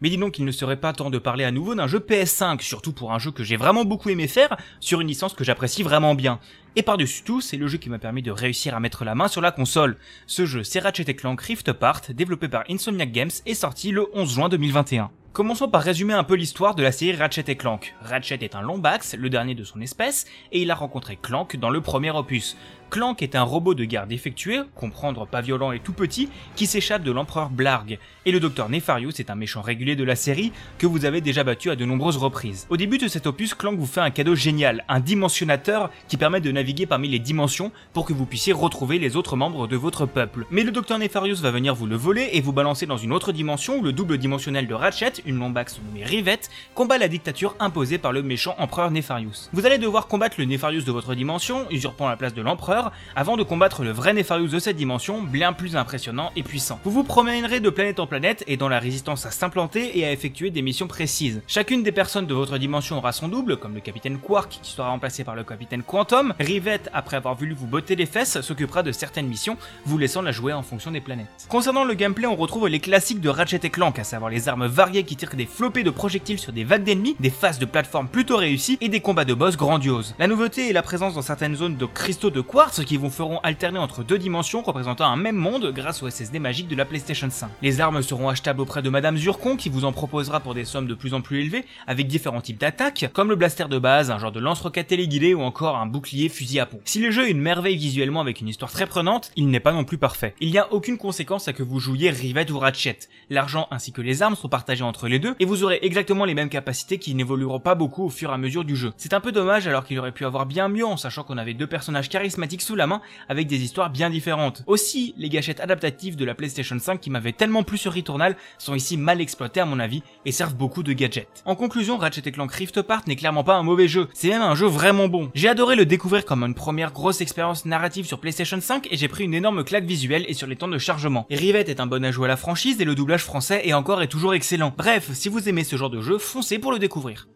Mais dis donc qu'il ne serait pas temps de parler à nouveau d'un jeu PS5, surtout pour un jeu que j'ai vraiment beaucoup aimé faire, sur une licence que j'apprécie vraiment bien. Et par-dessus tout, c'est le jeu qui m'a permis de réussir à mettre la main sur la console. Ce jeu, c'est Ratchet Clank Rift Apart, développé par Insomniac Games et sorti le 11 juin 2021. Commençons par résumer un peu l'histoire de la série Ratchet Clank. Ratchet est un Lombax, le dernier de son espèce, et il a rencontré Clank dans le premier opus. Clank est un robot de garde défectué, comprendre pas violent et tout petit, qui s'échappe de l'empereur Blarg. Et le docteur Nefarius est un méchant régulier de la série que vous avez déjà battu à de nombreuses reprises. Au début de cet opus, Clank vous fait un cadeau génial, un dimensionnateur qui permet de naviguer parmi les dimensions pour que vous puissiez retrouver les autres membres de votre peuple. Mais le docteur Nefarius va venir vous le voler et vous balancer dans une autre dimension où le double dimensionnel de Ratchet, une lombax nommée Rivette, combat la dictature imposée par le méchant empereur Nefarius. Vous allez devoir combattre le Nefarius de votre dimension, usurpant la place de l'empereur, avant de combattre le vrai Nefarius de cette dimension, bien plus impressionnant et puissant. Vous vous promènerez de planète en planète et dans la résistance à s'implanter et à effectuer des missions précises. Chacune des personnes de votre dimension aura son double, comme le capitaine Quark qui sera remplacé par le capitaine Quantum. Rivette, après avoir voulu vous botter les fesses, s'occupera de certaines missions, vous laissant la jouer en fonction des planètes. Concernant le gameplay, on retrouve les classiques de Ratchet et Clank, à savoir les armes variées qui tirent des flopées de projectiles sur des vagues d'ennemis, des phases de plateforme plutôt réussies et des combats de boss grandioses. La nouveauté est la présence dans certaines zones de cristaux de quartz qui vous feront alterner entre deux dimensions représentant un même monde grâce au SSD magique de la PlayStation 5. Les armes seront achetables auprès de Madame Zurkon qui vous en proposera pour des sommes de plus en plus élevées avec différents types d'attaques comme le blaster de base, un genre de lance-roquette téléguidé ou encore un bouclier fusil à pompe. Si le jeu est une merveille visuellement avec une histoire très prenante, il n'est pas non plus parfait. Il n'y a aucune conséquence à que vous jouiez Rivet ou Ratchet. L'argent ainsi que les armes sont partagés entre les deux et vous aurez exactement les mêmes capacités qui n'évolueront pas beaucoup au fur et à mesure du jeu. C'est un peu dommage alors qu'il aurait pu avoir bien mieux en sachant qu'on avait deux personnages charismatiques sous la main avec des histoires bien différentes. Aussi, les gâchettes adaptatives de la PlayStation 5 qui m'avaient tellement plu sur Returnal sont ici mal exploitées à mon avis et servent beaucoup de gadgets. En conclusion, Ratchet Clank Rift Apart n'est clairement pas un mauvais jeu, c'est même un jeu vraiment bon. J'ai adoré le découvrir comme une première grosse expérience narrative sur PlayStation 5 et j'ai pris une énorme claque visuelle et sur les temps de chargement. Et Rivet est un bon ajout à la franchise et le doublage français est encore et toujours excellent. Bref, si vous aimez ce genre de jeu, foncez pour le découvrir.